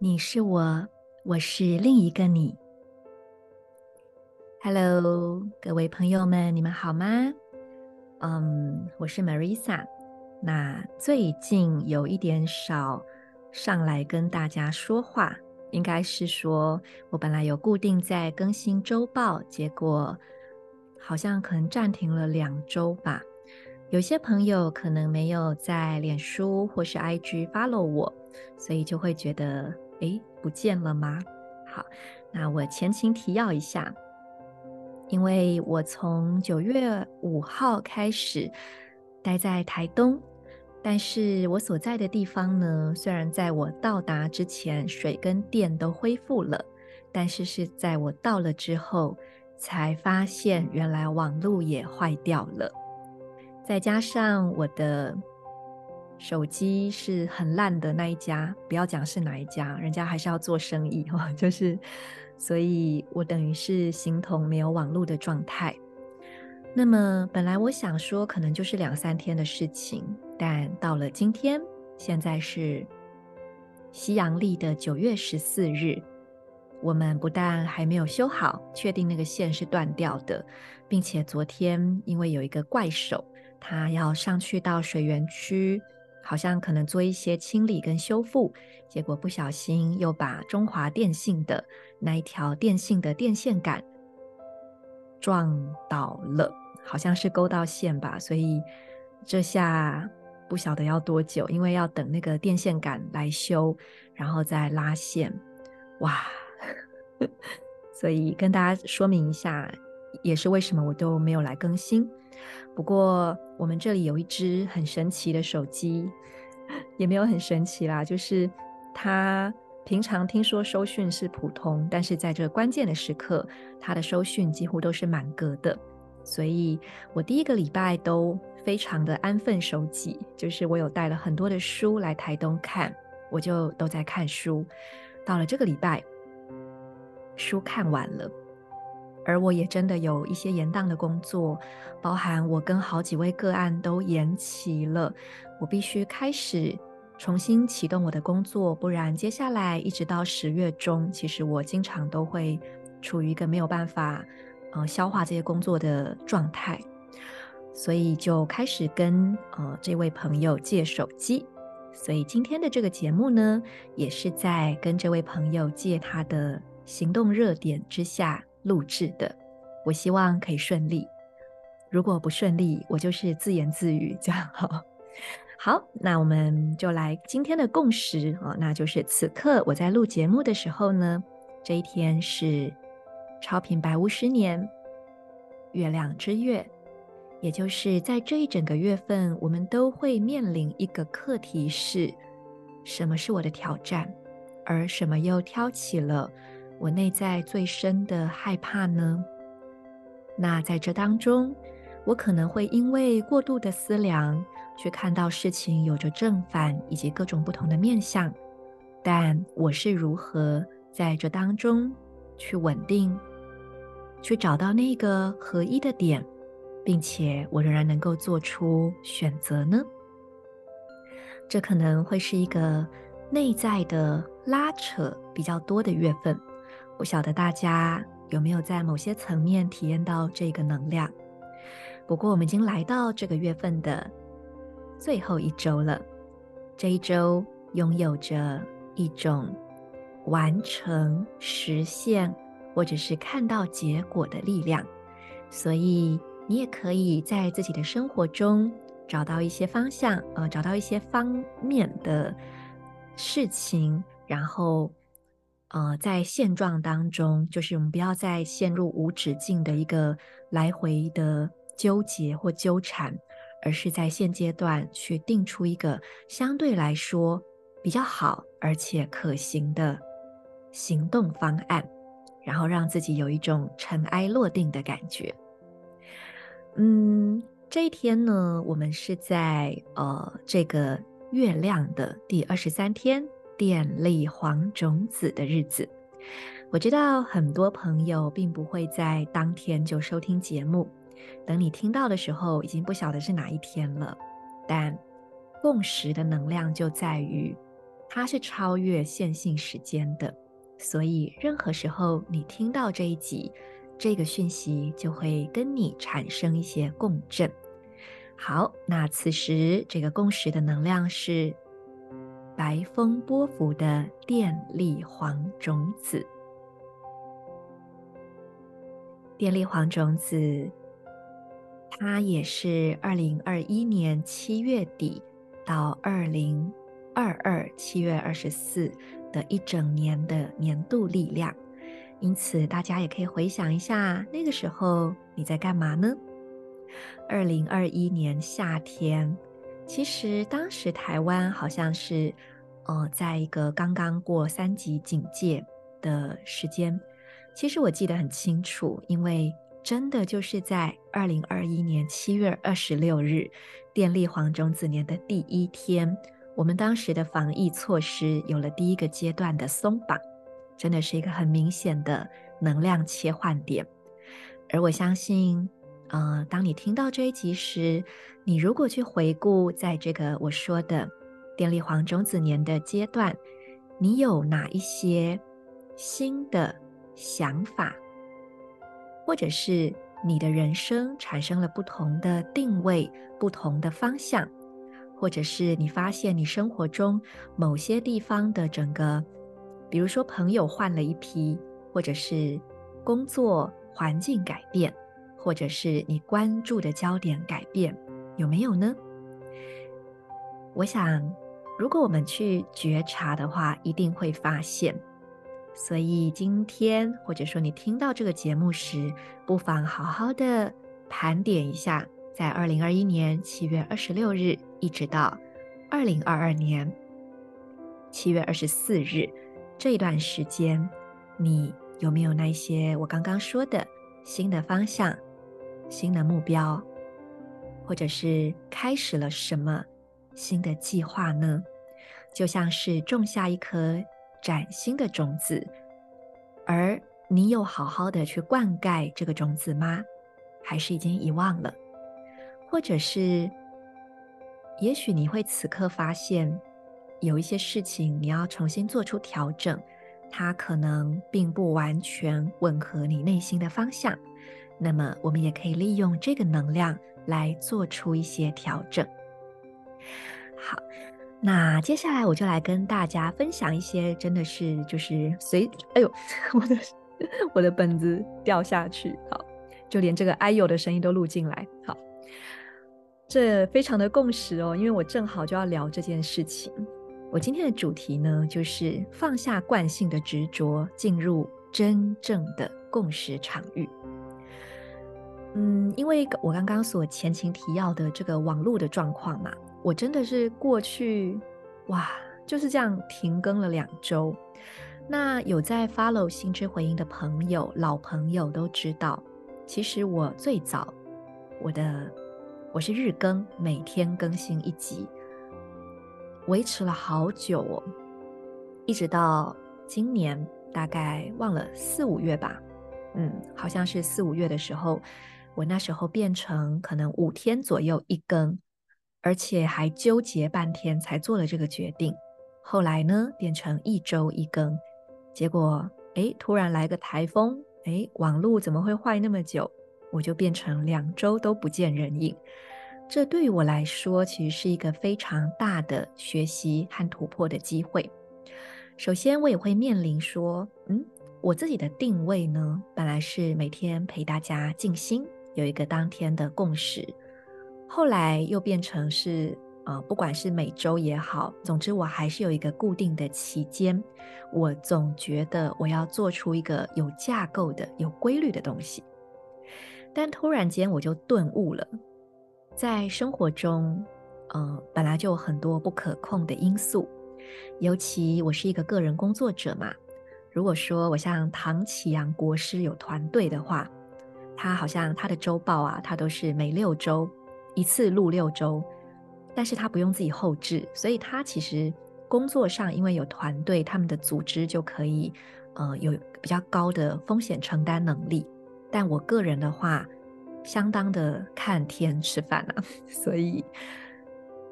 你是我，我是另一个你。Hello，各位朋友们，你们好吗？嗯、我是 Marisa。那最近有一点少。上来跟大家说话，应该是说我本来有固定在更新周报，结果好像可能暂停了两周吧。有些朋友可能没有在脸书或是 IG follow 我，所以就会觉得，诶，不见了吗？好，那我前情提要一下，因为我从九月五号开始待在台东。但是我所在的地方呢，虽然在我到达之前水跟电都恢复了，但是是在我到了之后才发现原来网络也坏掉了。再加上我的手机是很烂的那一家，不要讲是哪一家，人家还是要做生意哈，就是，所以我等于是形同没有网络的状态。那么本来我想说可能就是两三天的事情。但到了今天，现在是西洋历的九月十四日，我们不但还没有修好，确定那个线是断掉的，并且昨天因为有一个怪手，他要上去到水源区，好像可能做一些清理跟修复，结果不小心又把中华电信的那一条电信的电线杆撞倒了，好像是勾到线吧，所以这下。不晓得要多久，因为要等那个电线杆来修，然后再拉线。哇，所以跟大家说明一下，也是为什么我都没有来更新。不过我们这里有一只很神奇的手机，也没有很神奇啦，就是它平常听说收讯是普通，但是在这关键的时刻，它的收讯几乎都是满格的。所以我第一个礼拜都非常的安分守己，就是我有带了很多的书来台东看，我就都在看书。到了这个礼拜，书看完了，而我也真的有一些延宕的工作，包含我跟好几位个案都延期了，我必须开始重新启动我的工作，不然接下来一直到十月中，其实我经常都会处于一个没有办法。呃，消化这些工作的状态，所以就开始跟呃这位朋友借手机。所以今天的这个节目呢，也是在跟这位朋友借他的行动热点之下录制的。我希望可以顺利，如果不顺利，我就是自言自语这样好。好，那我们就来今天的共识啊，那就是此刻我在录节目的时候呢，这一天是。超频白无十年，月亮之月，也就是在这一整个月份，我们都会面临一个课题是：什么是我的挑战，而什么又挑起了我内在最深的害怕呢？那在这当中，我可能会因为过度的思量，去看到事情有着正反以及各种不同的面向，但我是如何在这当中去稳定？去找到那个合一的点，并且我仍然能够做出选择呢？这可能会是一个内在的拉扯比较多的月份。不晓得大家有没有在某些层面体验到这个能量？不过我们已经来到这个月份的最后一周了，这一周拥有着一种完成、实现。或者是看到结果的力量，所以你也可以在自己的生活中找到一些方向，呃，找到一些方面的事情，然后呃，在现状当中，就是我们不要再陷入无止境的一个来回的纠结或纠缠，而是在现阶段去定出一个相对来说比较好而且可行的行动方案，然后让自己有一种尘埃落定的感觉。嗯，这一天呢，我们是在呃这个月亮的第二十三天。电力黄种子的日子，我知道很多朋友并不会在当天就收听节目，等你听到的时候，已经不晓得是哪一天了。但共识的能量就在于，它是超越线性时间的，所以任何时候你听到这一集，这个讯息就会跟你产生一些共振。好，那此时这个共识的能量是。白风波符的电力黄种子，电力黄种子，它也是二零二一年七月底到二零二二七月二十四的一整年的年度力量。因此，大家也可以回想一下，那个时候你在干嘛呢？二零二一年夏天。其实当时台湾好像是，呃，在一个刚刚过三级警戒的时间。其实我记得很清楚，因为真的就是在二零二一年七月二十六日，电力黄种子年的第一天，我们当时的防疫措施有了第一个阶段的松绑，真的是一个很明显的能量切换点。而我相信。呃，当你听到这一集时，你如果去回顾在这个我说的电力黄种子年的阶段，你有哪一些新的想法，或者是你的人生产生了不同的定位、不同的方向，或者是你发现你生活中某些地方的整个，比如说朋友换了一批，或者是工作环境改变。或者是你关注的焦点改变，有没有呢？我想，如果我们去觉察的话，一定会发现。所以今天，或者说你听到这个节目时，不妨好好的盘点一下，在二零二一年七月二十六日，一直到二零二二年七月二十四日这一段时间，你有没有那些我刚刚说的新的方向？新的目标，或者是开始了什么新的计划呢？就像是种下一颗崭新的种子，而你有好好的去灌溉这个种子吗？还是已经遗忘了？或者是，也许你会此刻发现有一些事情你要重新做出调整，它可能并不完全吻合你内心的方向。那么，我们也可以利用这个能量来做出一些调整。好，那接下来我就来跟大家分享一些，真的是就是随，哎呦，我的 我的本子掉下去，好，就连这个哎呦的声音都录进来，好，这非常的共识哦，因为我正好就要聊这件事情。我今天的主题呢，就是放下惯性的执着，进入真正的共识场域。嗯，因为我刚刚所前情提要的这个网络的状况嘛，我真的是过去哇，就是这样停更了两周。那有在 follow 心之回音的朋友，老朋友都知道，其实我最早我的我是日更，每天更新一集，维持了好久哦，一直到今年大概忘了四五月吧，嗯，好像是四五月的时候。我那时候变成可能五天左右一更，而且还纠结半天才做了这个决定。后来呢，变成一周一更，结果哎，突然来个台风，哎，网络怎么会坏那么久？我就变成两周都不见人影。这对于我来说，其实是一个非常大的学习和突破的机会。首先，我也会面临说，嗯，我自己的定位呢，本来是每天陪大家静心。有一个当天的共识，后来又变成是呃，不管是每周也好，总之我还是有一个固定的期间，我总觉得我要做出一个有架构的、有规律的东西。但突然间我就顿悟了，在生活中，呃，本来就有很多不可控的因素，尤其我是一个个人工作者嘛。如果说我像唐启阳国师有团队的话，他好像他的周报啊，他都是每六周一次录六周。但是他不用自己后置，所以他其实工作上因为有团队，他们的组织就可以，呃，有比较高的风险承担能力。但我个人的话，相当的看天吃饭啊，所以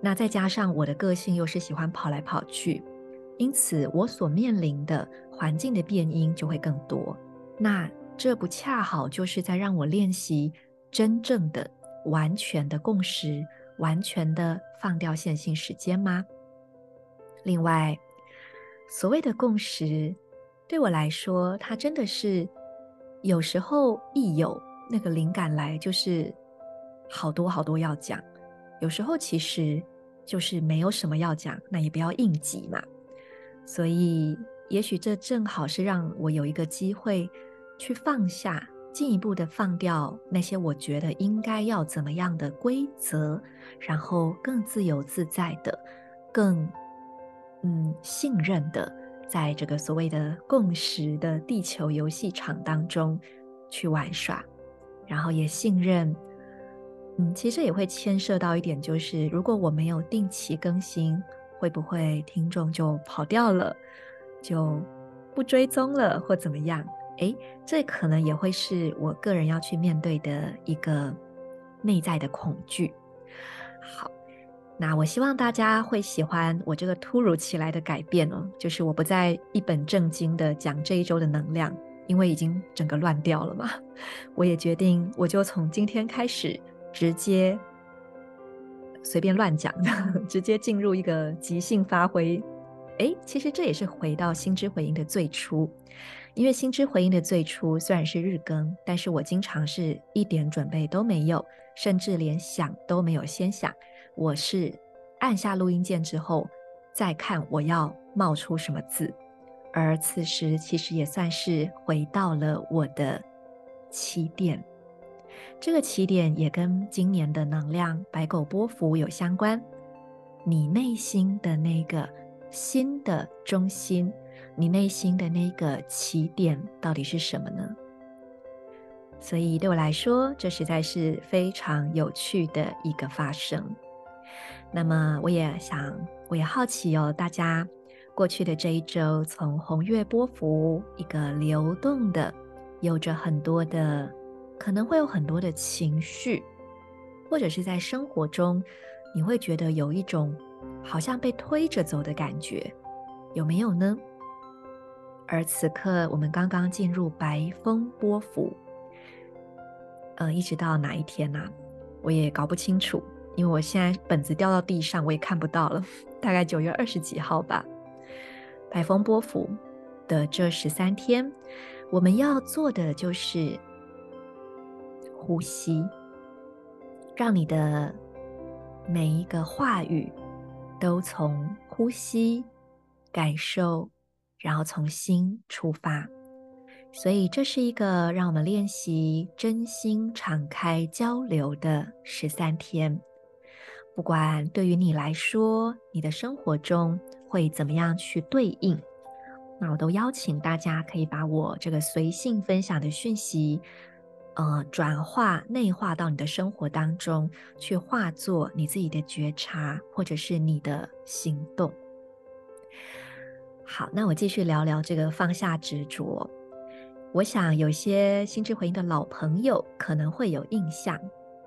那再加上我的个性又是喜欢跑来跑去，因此我所面临的环境的变因就会更多。那这不恰好就是在让我练习真正的、完全的共识？完全的放掉线性时间吗？另外，所谓的共识，对我来说，它真的是有时候一有那个灵感来，就是好多好多要讲；有时候其实就是没有什么要讲，那也不要应急嘛。所以，也许这正好是让我有一个机会去放下。进一步的放掉那些我觉得应该要怎么样的规则，然后更自由自在的、更嗯信任的，在这个所谓的共识的地球游戏场当中去玩耍，然后也信任，嗯，其实也会牵涉到一点，就是如果我没有定期更新，会不会听众就跑掉了，就不追踪了，或怎么样？诶，这可能也会是我个人要去面对的一个内在的恐惧。好，那我希望大家会喜欢我这个突如其来的改变哦，就是我不再一本正经的讲这一周的能量，因为已经整个乱掉了嘛。我也决定，我就从今天开始直接随便乱讲，直接进入一个即兴发挥。诶，其实这也是回到心之回应的最初。因为心之回音的最初虽然是日更，但是我经常是一点准备都没有，甚至连想都没有先想。我是按下录音键之后，再看我要冒出什么字。而此时其实也算是回到了我的起点。这个起点也跟今年的能量白狗波幅有相关。你内心的那个心的中心。你内心的那个起点到底是什么呢？所以对我来说，这实在是非常有趣的一个发生。那么我也想，我也好奇哦，大家过去的这一周，从红月波幅一个流动的，有着很多的，可能会有很多的情绪，或者是在生活中，你会觉得有一种好像被推着走的感觉，有没有呢？而此刻，我们刚刚进入白风波符，呃，一直到哪一天呢？我也搞不清楚，因为我现在本子掉到地上，我也看不到了。大概九月二十几号吧。白风波符的这十三天，我们要做的就是呼吸，让你的每一个话语都从呼吸感受。然后从心出发，所以这是一个让我们练习真心敞开交流的十三天。不管对于你来说，你的生活中会怎么样去对应，那我都邀请大家可以把我这个随性分享的讯息，呃，转化内化到你的生活当中，去化作你自己的觉察，或者是你的行动。好，那我继续聊聊这个放下执着。我想有些心之回应的老朋友可能会有印象，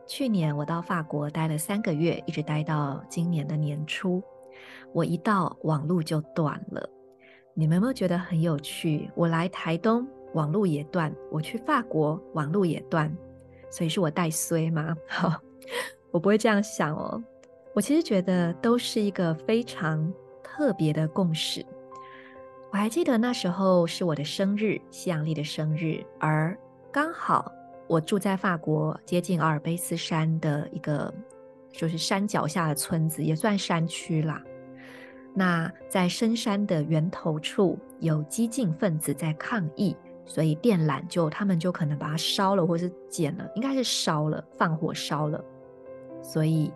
去年我到法国待了三个月，一直待到今年的年初，我一到网路就断了。你们有没有觉得很有趣？我来台东网路也断，我去法国网路也断，所以是我带衰吗？好，我不会这样想哦。我其实觉得都是一个非常特别的共识。我还记得那时候是我的生日，西洋历的生日，而刚好我住在法国接近阿尔卑斯山的一个就是山脚下的村子，也算山区啦。那在深山的源头处有激进分子在抗议，所以电缆就他们就可能把它烧了，或是剪了，应该是烧了，放火烧了。所以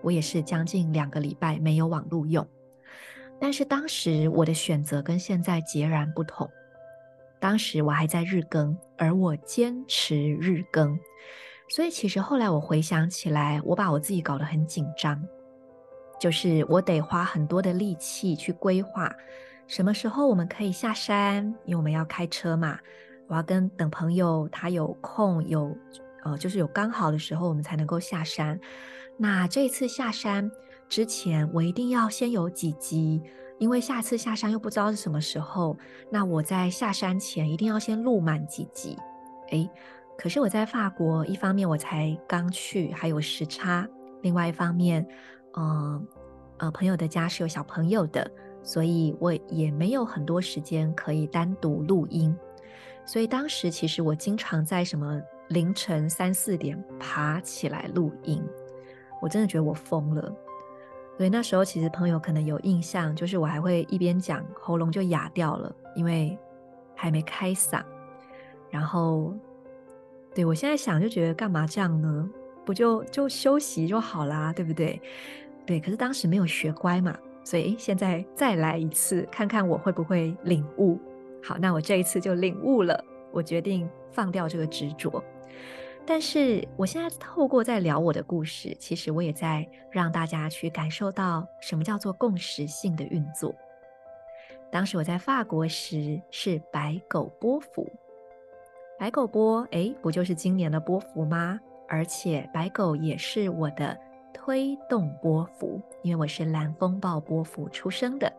我也是将近两个礼拜没有网路用。但是当时我的选择跟现在截然不同。当时我还在日更，而我坚持日更，所以其实后来我回想起来，我把我自己搞得很紧张，就是我得花很多的力气去规划什么时候我们可以下山，因为我们要开车嘛，我要跟等朋友他有空有呃，就是有刚好的时候我们才能够下山。那这次下山之前，我一定要先有几集。因为下次下山又不知道是什么时候，那我在下山前一定要先录满几集。诶，可是我在法国，一方面我才刚去，还有时差；另外一方面，嗯、呃，呃，朋友的家是有小朋友的，所以我也没有很多时间可以单独录音。所以当时其实我经常在什么凌晨三四点爬起来录音，我真的觉得我疯了。所以那时候其实朋友可能有印象，就是我还会一边讲，喉咙就哑掉了，因为还没开嗓。然后，对，我现在想就觉得干嘛这样呢？不就就休息就好啦，对不对？对，可是当时没有学乖嘛，所以现在再来一次，看看我会不会领悟。好，那我这一次就领悟了，我决定放掉这个执着。但是我现在透过在聊我的故事，其实我也在让大家去感受到什么叫做共识性的运作。当时我在法国时是白狗波幅，白狗波，诶，不就是今年的波幅吗？而且白狗也是我的推动波幅，因为我是蓝风暴波幅出生的。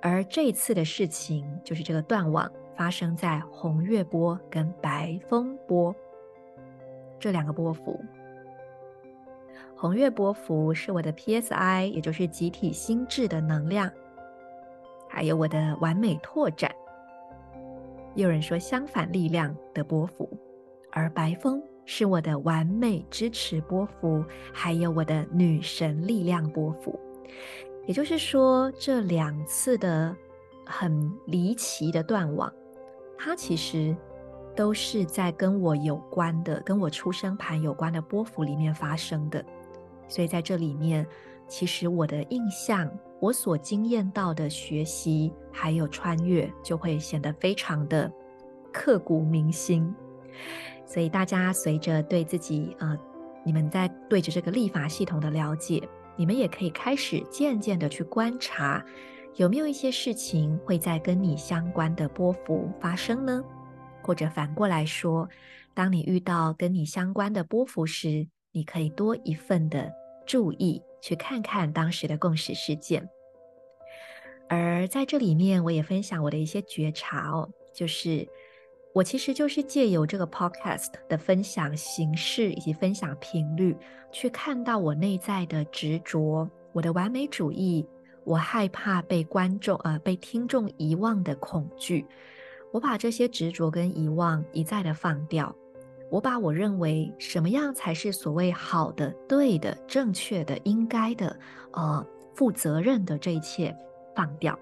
而这次的事情，就是这个断网发生在红月波跟白风波。这两个波幅，红月波幅是我的 PSI，也就是集体心智的能量，还有我的完美拓展。有人说相反力量的波幅，而白风是我的完美支持波幅，还有我的女神力量波幅。也就是说，这两次的很离奇的断网，它其实。都是在跟我有关的，跟我出生盘有关的波幅里面发生的，所以在这里面，其实我的印象，我所经验到的学习还有穿越，就会显得非常的刻骨铭心。所以大家随着对自己，呃，你们在对着这个历法系统的了解，你们也可以开始渐渐的去观察，有没有一些事情会在跟你相关的波幅发生呢？或者反过来说，当你遇到跟你相关的波幅时，你可以多一份的注意，去看看当时的共识事件。而在这里面，我也分享我的一些觉察哦，就是我其实就是借由这个 podcast 的分享形式以及分享频率，去看到我内在的执着，我的完美主义，我害怕被观众呃被听众遗忘的恐惧。我把这些执着跟遗忘一再的放掉，我把我认为什么样才是所谓好的、对的、正确的、应该的、呃负责任的这一切放掉，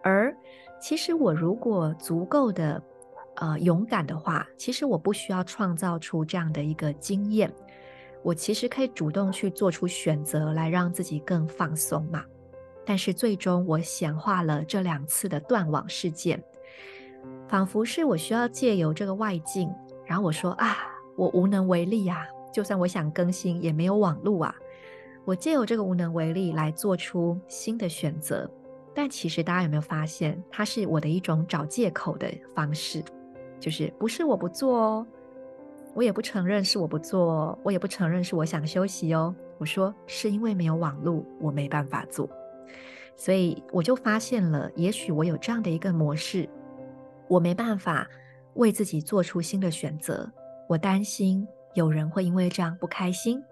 而其实我如果足够的呃勇敢的话，其实我不需要创造出这样的一个经验，我其实可以主动去做出选择来让自己更放松嘛。但是最终我显化了这两次的断网事件。仿佛是我需要借由这个外境，然后我说啊，我无能为力呀，就算我想更新也没有网路啊。我借由这个无能为力来做出新的选择，但其实大家有没有发现，它是我的一种找借口的方式，就是不是我不做哦，我也不承认是我不做，我也不承认是我想休息哦。我说是因为没有网路，我没办法做，所以我就发现了，也许我有这样的一个模式。我没办法为自己做出新的选择，我担心有人会因为这样不开心，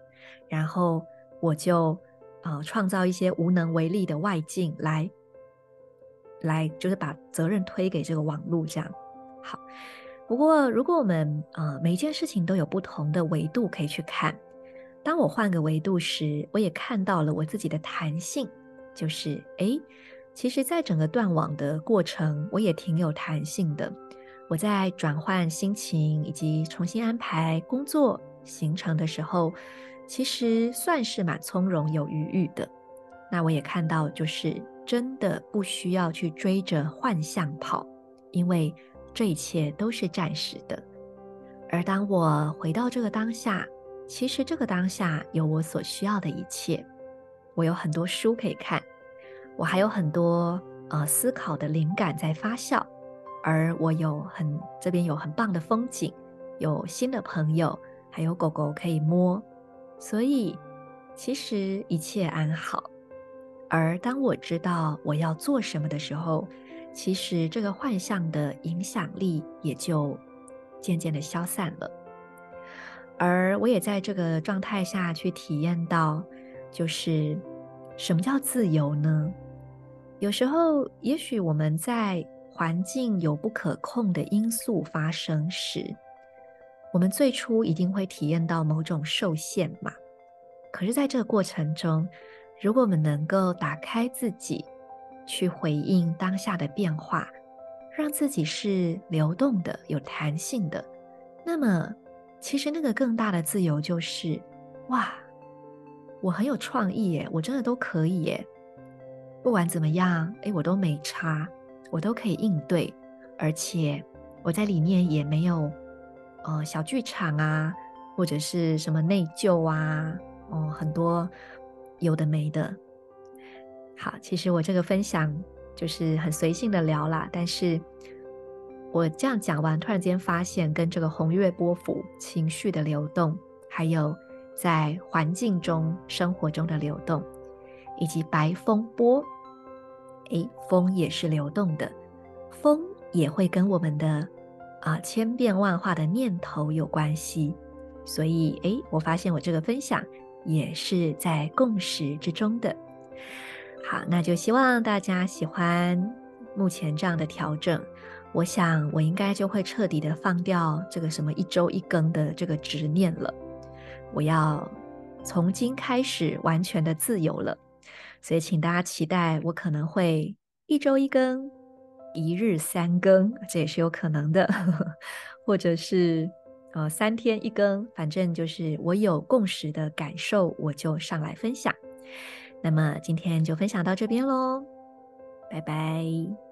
然后我就呃创造一些无能为力的外境来，来就是把责任推给这个网络这样。好，不过如果我们呃每一件事情都有不同的维度可以去看，当我换个维度时，我也看到了我自己的弹性，就是诶，其实，在整个断网的过程，我也挺有弹性的。我在转换心情以及重新安排工作行程的时候，其实算是蛮从容有余裕的。那我也看到，就是真的不需要去追着幻象跑，因为这一切都是暂时的。而当我回到这个当下，其实这个当下有我所需要的一切。我有很多书可以看，我还有很多呃思考的灵感在发酵。而我有很这边有很棒的风景，有新的朋友，还有狗狗可以摸，所以其实一切安好。而当我知道我要做什么的时候，其实这个幻象的影响力也就渐渐的消散了。而我也在这个状态下去体验到，就是什么叫自由呢？有时候，也许我们在环境有不可控的因素发生时，我们最初一定会体验到某种受限嘛。可是，在这个过程中，如果我们能够打开自己，去回应当下的变化，让自己是流动的、有弹性的，那么，其实那个更大的自由就是：哇，我很有创意耶，我真的都可以耶。不管怎么样，诶，我都没差。我都可以应对，而且我在里面也没有，呃，小剧场啊，或者是什么内疚啊，哦，很多有的没的。好，其实我这个分享就是很随性的聊啦，但是我这样讲完，突然间发现跟这个红月波符情绪的流动，还有在环境中生活中的流动，以及白风波。诶，风也是流动的，风也会跟我们的啊千变万化的念头有关系，所以诶，我发现我这个分享也是在共识之中的。好，那就希望大家喜欢目前这样的调整。我想我应该就会彻底的放掉这个什么一周一更的这个执念了。我要从今开始完全的自由了。所以，请大家期待我可能会一周一更，一日三更，这也是有可能的，或者是呃三天一更，反正就是我有共识的感受，我就上来分享。那么今天就分享到这边喽，拜拜。